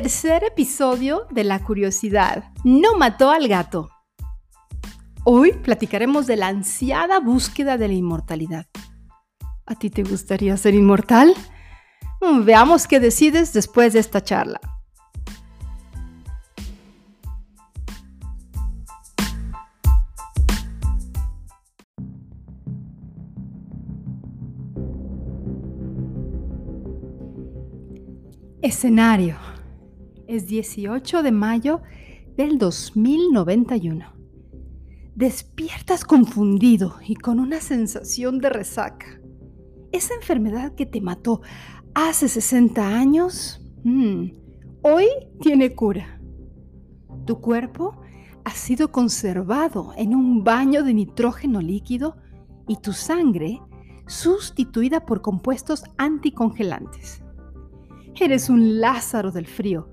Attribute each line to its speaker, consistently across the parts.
Speaker 1: Tercer episodio de La Curiosidad. No mató al gato. Hoy platicaremos de la ansiada búsqueda de la inmortalidad. ¿A ti te gustaría ser inmortal? Mm, veamos qué decides después de esta charla. Escenario. Es 18 de mayo del 2091. Despiertas confundido y con una sensación de resaca. Esa enfermedad que te mató hace 60 años, mm, hoy tiene cura. Tu cuerpo ha sido conservado en un baño de nitrógeno líquido y tu sangre sustituida por compuestos anticongelantes. Eres un Lázaro del frío.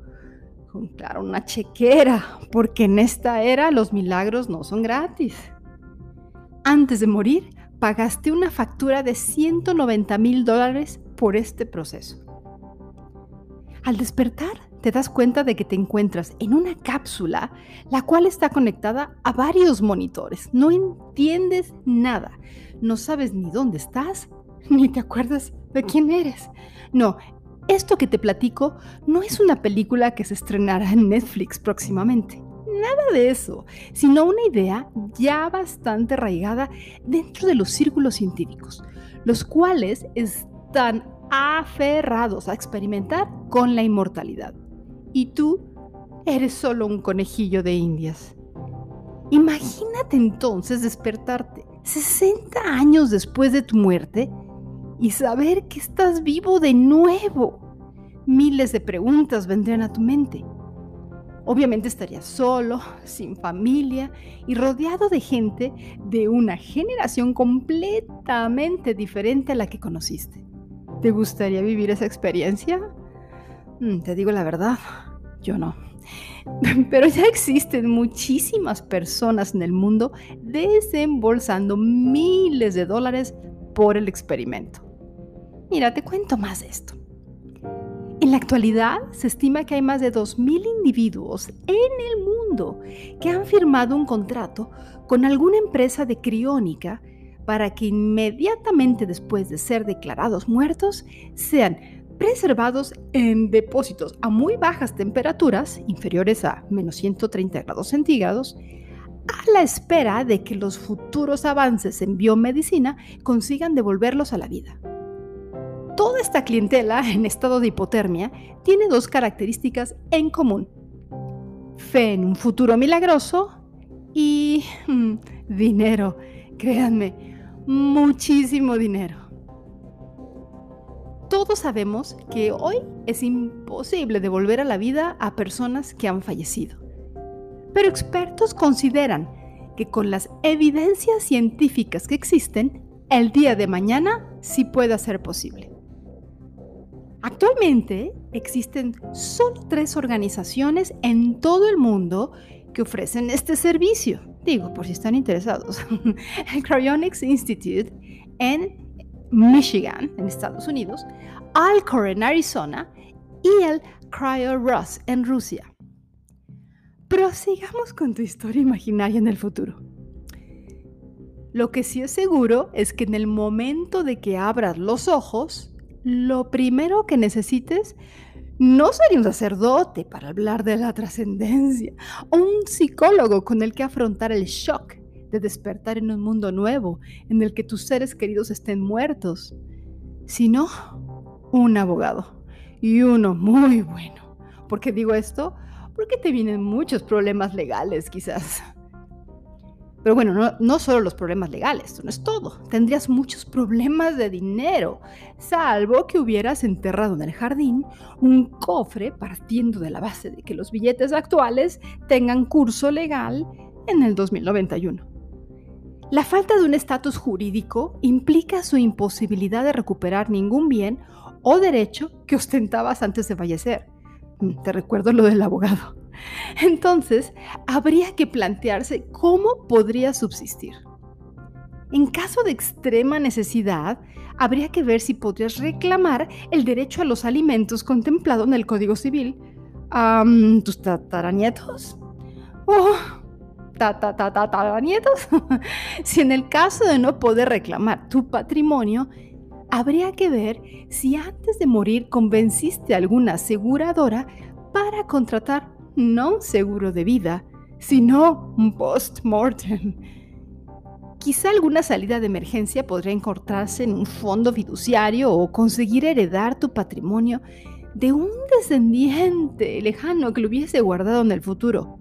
Speaker 1: Claro, una chequera, porque en esta era los milagros no son gratis. Antes de morir, pagaste una factura de 190 mil dólares por este proceso. Al despertar, te das cuenta de que te encuentras en una cápsula, la cual está conectada a varios monitores. No entiendes nada. No sabes ni dónde estás, ni te acuerdas de quién eres. No, esto que te platico no es una película que se estrenará en Netflix próximamente. Nada de eso, sino una idea ya bastante arraigada dentro de los círculos científicos, los cuales están aferrados a experimentar con la inmortalidad. Y tú eres solo un conejillo de indias. Imagínate entonces despertarte 60 años después de tu muerte y saber que estás vivo de nuevo. Miles de preguntas vendrían a tu mente. Obviamente estarías solo, sin familia y rodeado de gente de una generación completamente diferente a la que conociste. ¿Te gustaría vivir esa experiencia? Mm, te digo la verdad, yo no. Pero ya existen muchísimas personas en el mundo desembolsando miles de dólares por el experimento. Mira, te cuento más de esto. En la actualidad se estima que hay más de 2.000 individuos en el mundo que han firmado un contrato con alguna empresa de criónica para que inmediatamente después de ser declarados muertos sean preservados en depósitos a muy bajas temperaturas, inferiores a menos 130 grados centígrados, a la espera de que los futuros avances en biomedicina consigan devolverlos a la vida. Toda esta clientela en estado de hipotermia tiene dos características en común. Fe en un futuro milagroso y mm, dinero, créanme, muchísimo dinero. Todos sabemos que hoy es imposible devolver a la vida a personas que han fallecido. Pero expertos consideran que con las evidencias científicas que existen, el día de mañana sí puede ser posible. Actualmente existen solo tres organizaciones en todo el mundo que ofrecen este servicio. Digo, por si están interesados. El Cryonics Institute en Michigan, en Estados Unidos, Alcor en Arizona y el CryoRus en Rusia. Prosigamos con tu historia imaginaria en el futuro. Lo que sí es seguro es que en el momento de que abras los ojos, lo primero que necesites no sería un sacerdote para hablar de la trascendencia o un psicólogo con el que afrontar el shock de despertar en un mundo nuevo en el que tus seres queridos estén muertos, sino un abogado y uno muy bueno. ¿Por qué digo esto? Porque te vienen muchos problemas legales quizás. Pero bueno, no, solo los problemas legales, no es todo. Tendrías muchos problemas de dinero, salvo que hubieras enterrado en el jardín un cofre partiendo de la base de que los billetes actuales tengan curso legal en el 2091. La falta de un estatus jurídico implica su imposibilidad de recuperar ningún bien o derecho que ostentabas antes de fallecer. Te recuerdo lo del abogado. Entonces, habría que plantearse cómo podría subsistir. En caso de extrema necesidad, habría que ver si podrías reclamar el derecho a los alimentos contemplado en el Código Civil. a ¿Tus tataranietos? Oh, tataranietos. si en el caso de no poder reclamar tu patrimonio, habría que ver si antes de morir convenciste a alguna aseguradora para contratar no un seguro de vida, sino un post-mortem. Quizá alguna salida de emergencia podría encontrarse en un fondo fiduciario o conseguir heredar tu patrimonio de un descendiente lejano que lo hubiese guardado en el futuro.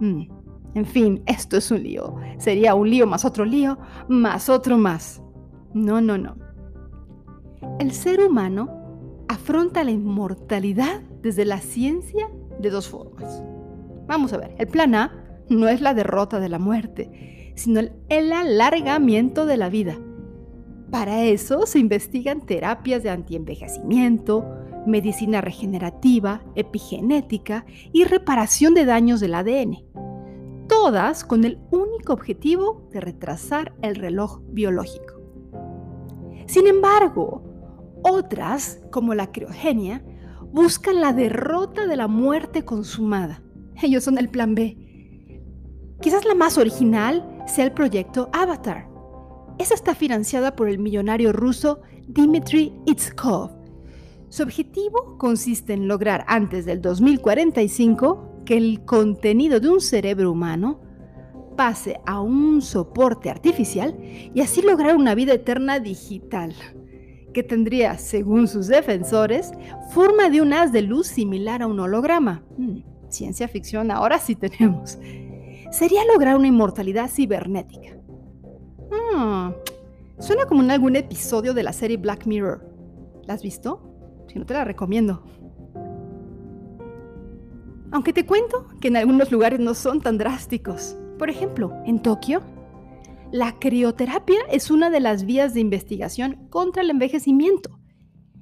Speaker 1: Mm, en fin, esto es un lío. Sería un lío más otro lío, más otro más. No, no, no. El ser humano afronta la inmortalidad desde la ciencia de dos formas. Vamos a ver, el plan A no es la derrota de la muerte, sino el, alargamiento de la vida. Para eso se investigan terapias de antienvejecimiento, medicina regenerativa, epigenética y reparación de daños del ADN. Todas con el único objetivo de retrasar el reloj biológico. Sin embargo, otras, como la criogenia, buscan la derrota de la muerte consumada. Ellos son el plan B. Quizás la más original sea el proyecto Avatar. Esa está financiada por el millonario ruso Dmitry Itskov. Su objetivo consiste en lograr antes del 2045 que el contenido de un cerebro humano pase a un soporte artificial y así lograr una vida eterna digital que tendría, según sus defensores, forma de un haz de luz similar a un holograma. Hmm, ciencia ficción ahora sí tenemos. Sería lograr una inmortalidad cibernética. Hmm, suena como en algún episodio de la serie Black Mirror. ¿La has visto? Si no te la recomiendo. Aunque te cuento que en algunos lugares no son tan drásticos. Por ejemplo, en Tokio la crioterapia es una de las vías de investigación contra el envejecimiento.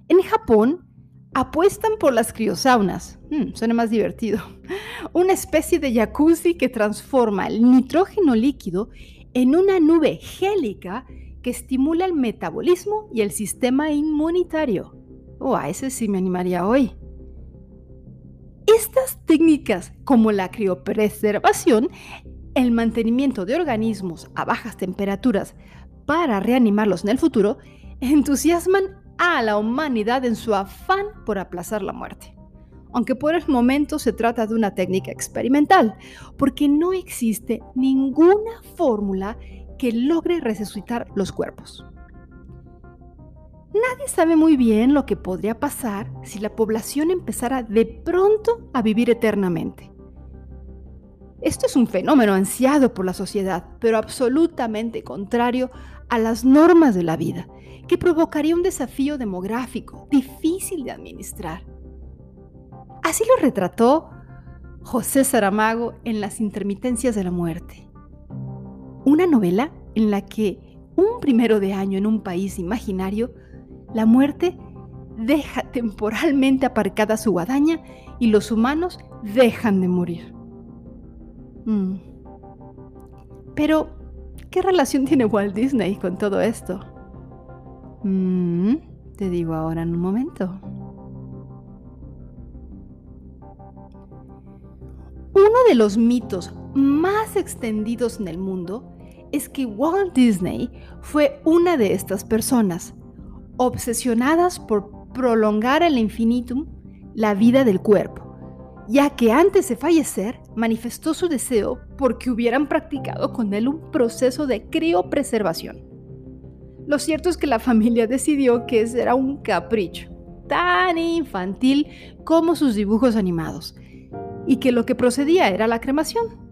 Speaker 1: En Japón, apuestan por las criosaunas. Hmm, suena más divertido. Una especie de jacuzzi que transforma el nitrógeno líquido en una nube gélica que estimula el metabolismo y el sistema inmunitario. Oh, a ese sí me animaría hoy. Estas técnicas, como la criopreservación, el mantenimiento de organismos a bajas temperaturas para reanimarlos en el futuro entusiasman a la humanidad en su afán por aplazar la muerte. Aunque por el momento se trata de una técnica experimental, porque no existe ninguna fórmula que logre resucitar los cuerpos. Nadie sabe muy bien lo que podría pasar si la población empezara de pronto a vivir eternamente. Esto es un fenómeno ansiado por la sociedad, pero absolutamente contrario a las normas de la vida, que provocaría un desafío demográfico difícil de administrar. Así lo retrató José Saramago en Las intermitencias de la muerte, una novela en la que un primero de año en un país imaginario, la muerte deja temporalmente aparcada su guadaña y los humanos dejan de morir. Mm. Pero, ¿qué relación tiene Walt Disney con todo esto? Mm, te digo ahora en un momento. Uno de los mitos más extendidos en el mundo es que Walt Disney fue una de estas personas, obsesionadas por prolongar al infinitum la vida del cuerpo ya que antes de fallecer manifestó su deseo porque hubieran practicado con él un proceso de criopreservación. Lo cierto es que la familia decidió que ese era un capricho, tan infantil como sus dibujos animados, y que lo que procedía era la cremación.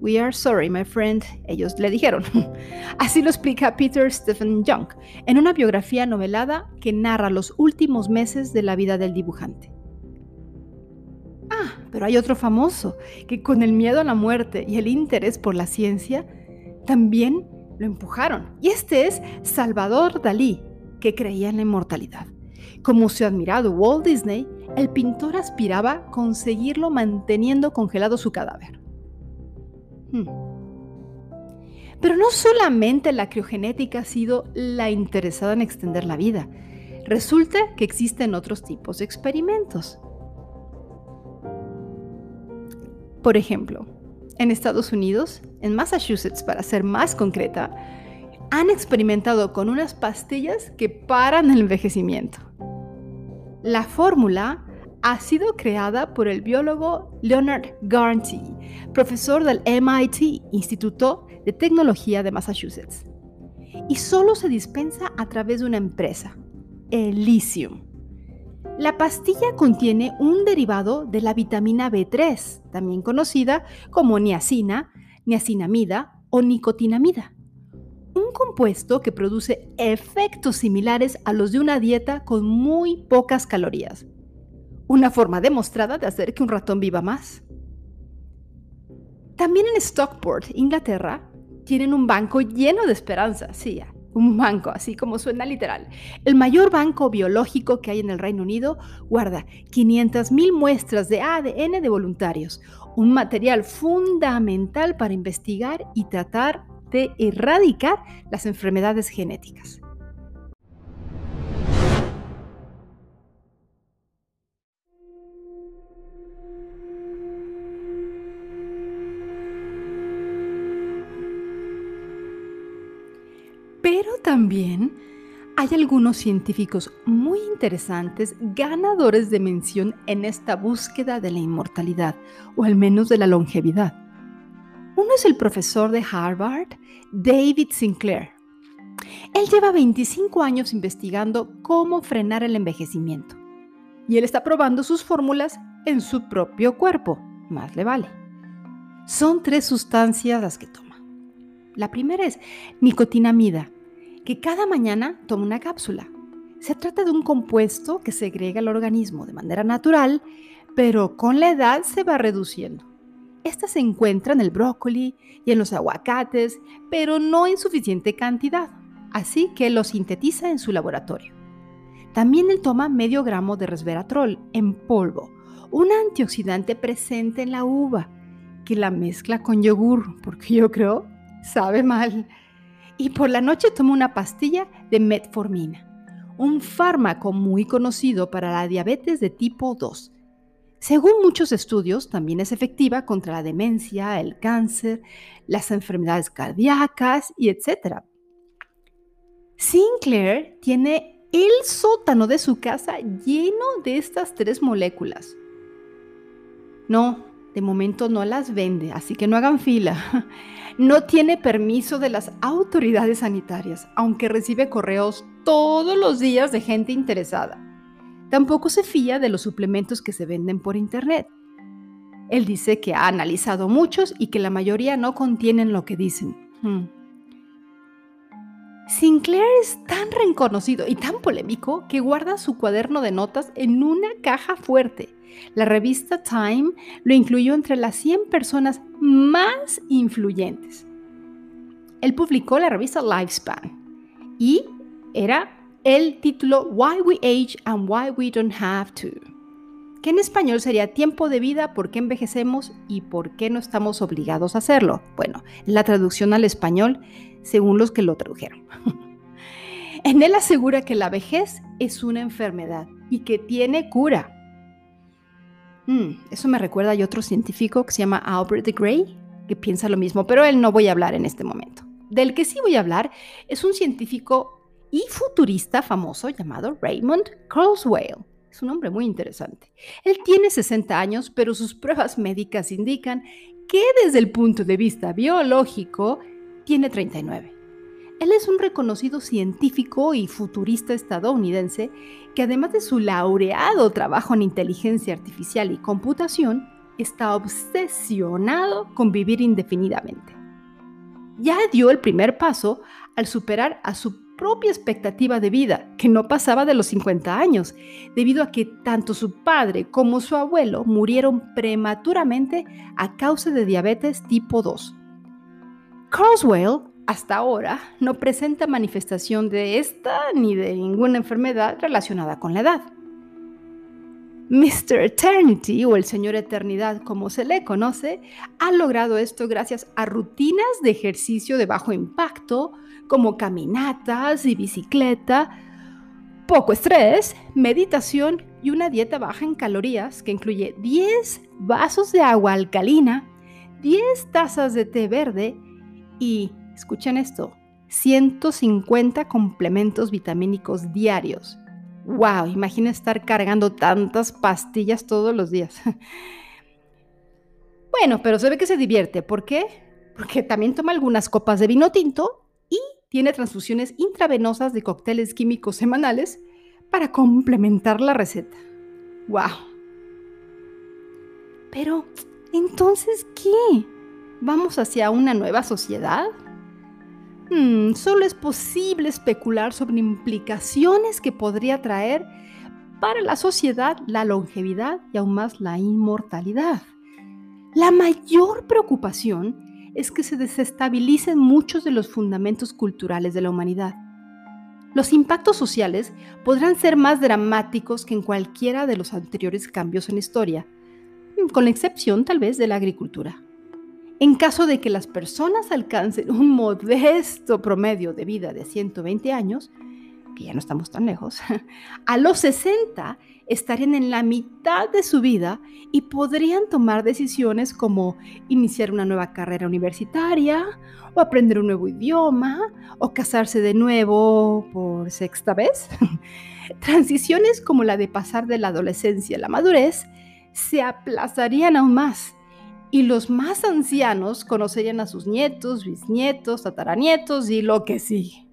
Speaker 1: We are sorry, my friend, ellos le dijeron. Así lo explica Peter Stephen Young en una biografía novelada que narra los últimos meses de la vida del dibujante. Ah, pero hay otro famoso que con el miedo a la muerte y el interés por la ciencia también lo empujaron. Y este es Salvador Dalí, que creía en la inmortalidad. Como su admirado Walt Disney, el pintor aspiraba conseguirlo manteniendo congelado su cadáver. Hmm. Pero no solamente la criogenética ha sido la interesada en extender la vida. Resulta que existen otros tipos de experimentos. Por ejemplo, en Estados Unidos, en Massachusetts para ser más concreta, han experimentado con unas pastillas que paran el envejecimiento. La fórmula ha sido creada por el biólogo Leonard Garnty, profesor del MIT, Instituto de Tecnología de Massachusetts. Y solo se dispensa a través de una empresa, Elysium. La pastilla contiene un derivado de la vitamina B3, también conocida como niacina, niacinamida o nicotinamida. Un compuesto que produce efectos similares a los de una dieta con muy pocas calorías. Una forma demostrada de hacer que un ratón viva más. También en Stockport, Inglaterra, tienen un banco lleno de esperanza, sí, un banco, así como suena literal. El mayor banco biológico que hay en el Reino Unido guarda 500.000 muestras de ADN de voluntarios, un material fundamental para investigar y tratar de erradicar las enfermedades genéticas. Pero también hay algunos científicos muy interesantes ganadores de mención en esta búsqueda de la inmortalidad, o al menos de la longevidad. Uno es el profesor de Harvard, David Sinclair. Él lleva 25 años investigando cómo frenar el envejecimiento. Y él está probando sus fórmulas en su propio cuerpo, más le vale. Son tres sustancias las que toma. La primera es nicotinamida, que cada mañana toma una cápsula. Se trata de un compuesto que segrega el organismo de manera natural, pero con la edad se va reduciendo. Esta se encuentra en el brócoli y en los aguacates, pero no en suficiente cantidad, así que lo sintetiza en su laboratorio. También él toma medio gramo de resveratrol en polvo, un antioxidante presente en la uva, que la mezcla con yogur, porque yo creo sabe mal. Y por la noche toma una pastilla de metformina, un fármaco muy conocido para la diabetes de tipo 2. Según muchos estudios, también es efectiva contra la demencia, el cáncer, las enfermedades cardíacas y etc. Sinclair tiene el sótano de su casa lleno de estas tres moléculas. No, de momento no las vende, así que no hagan fila. No tiene permiso de las autoridades sanitarias, aunque recibe correos todos los días de gente interesada. Tampoco se fía de los suplementos que se venden por internet. Él dice que ha analizado muchos y que la mayoría no contienen lo que dicen. Hmm. Sinclair es tan reconocido y tan polémico que guarda su cuaderno de notas en una caja fuerte. La revista Time lo incluyó entre las 100 personas más influyentes. Él publicó la revista Lifespan y era el título Why We Age and Why We Don't Have to, que en español sería Tiempo de vida, por qué envejecemos y por qué no estamos obligados a hacerlo. Bueno, la traducción al español según los que lo tradujeron. en él asegura que la vejez es una enfermedad y que tiene cura. Mm, eso me recuerda a otro científico que se llama Albert de Grey, que piensa lo mismo, pero él no voy a hablar en este momento. Del que sí voy a hablar es un científico y futurista famoso llamado Raymond Kurzweil. Es un hombre muy interesante. Él tiene 60 años, pero sus pruebas médicas indican que desde el punto de vista biológico tiene 39. Él es un reconocido científico y futurista estadounidense que además de su laureado trabajo en inteligencia artificial y computación, está obsesionado con vivir indefinidamente. Ya dio el primer paso al superar a su propia expectativa de vida, que no pasaba de los 50 años, debido a que tanto su padre como su abuelo murieron prematuramente a causa de diabetes tipo 2. Carswell hasta ahora no presenta manifestación de esta ni de ninguna enfermedad relacionada con la edad. Mr. Eternity o el Señor Eternidad como se le conoce, ha logrado esto gracias a rutinas de ejercicio de bajo impacto como caminatas y bicicleta, poco estrés, meditación y una dieta baja en calorías que incluye 10 vasos de agua alcalina, 10 tazas de té verde y, escuchen esto, 150 complementos vitamínicos diarios. ¡Wow! Imagina estar cargando tantas pastillas todos los días. bueno, pero se ve que se divierte. ¿Por qué? Porque también toma algunas copas de vino tinto tiene transfusiones intravenosas de cócteles químicos semanales para complementar la receta. ¡Wow! Pero, entonces, ¿qué? ¿Vamos hacia una nueva sociedad? Hmm, solo es posible especular sobre implicaciones que podría traer para la sociedad la longevidad y aún más la inmortalidad. La mayor preocupación es que se desestabilicen muchos de los fundamentos culturales de la humanidad. Los impactos sociales podrán ser más dramáticos que en cualquiera de los anteriores cambios en la historia, con la excepción tal vez de la agricultura. En caso de que las personas alcancen un modesto promedio de vida de 120 años, que ya no estamos tan lejos, a los 60 estarían en la mitad de su vida y podrían tomar decisiones como iniciar una nueva carrera universitaria o aprender un nuevo idioma o casarse de nuevo por sexta vez. Transiciones como la de pasar de la adolescencia a la madurez se aplazarían aún más y los más ancianos conocerían a sus nietos, bisnietos, tataranietos y lo que sigue.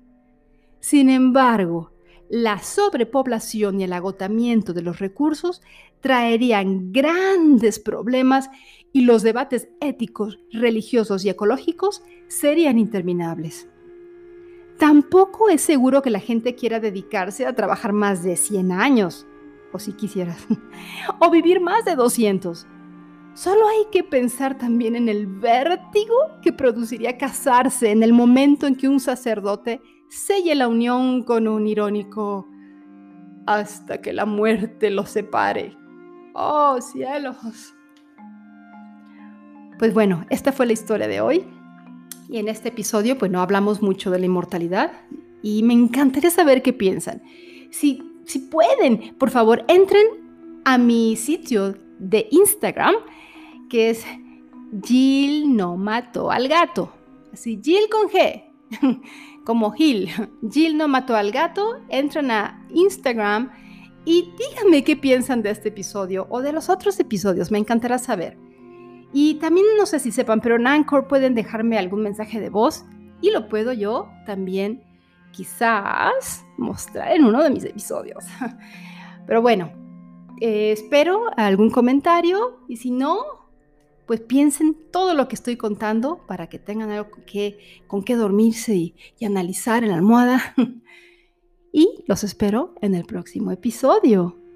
Speaker 1: Sin embargo, la sobrepoblación y el agotamiento de los recursos traerían grandes problemas y los debates éticos, religiosos y ecológicos serían interminables. Tampoco es seguro que la gente quiera dedicarse a trabajar más de 100 años, o si quisieras, o vivir más de 200 Solo hay que pensar también en el vértigo que produciría casarse en el momento en que un sacerdote selle la unión con un irónico hasta que la muerte los separe. ¡Oh, cielos! Pues bueno, esta fue la historia de hoy. Y en este episodio, pues no hablamos mucho de la inmortalidad. Y me encantaría saber qué piensan. Si, si pueden, por favor, entren a mi sitio de Instagram que es Jill no mató al gato. Así, Jill con G, como Gil. Jill no mató al gato. Entran a Instagram y díganme qué piensan de este episodio o de los otros episodios. Me encantará saber. Y también no sé si sepan, pero en Anchor pueden dejarme algún mensaje de voz y lo puedo yo también quizás mostrar en uno de mis episodios. Pero bueno, eh, espero algún comentario y si no, pues piensen todo lo que estoy contando para que tengan algo con qué, dormirse y analizar en la almohada. y los espero en el próximo episodio.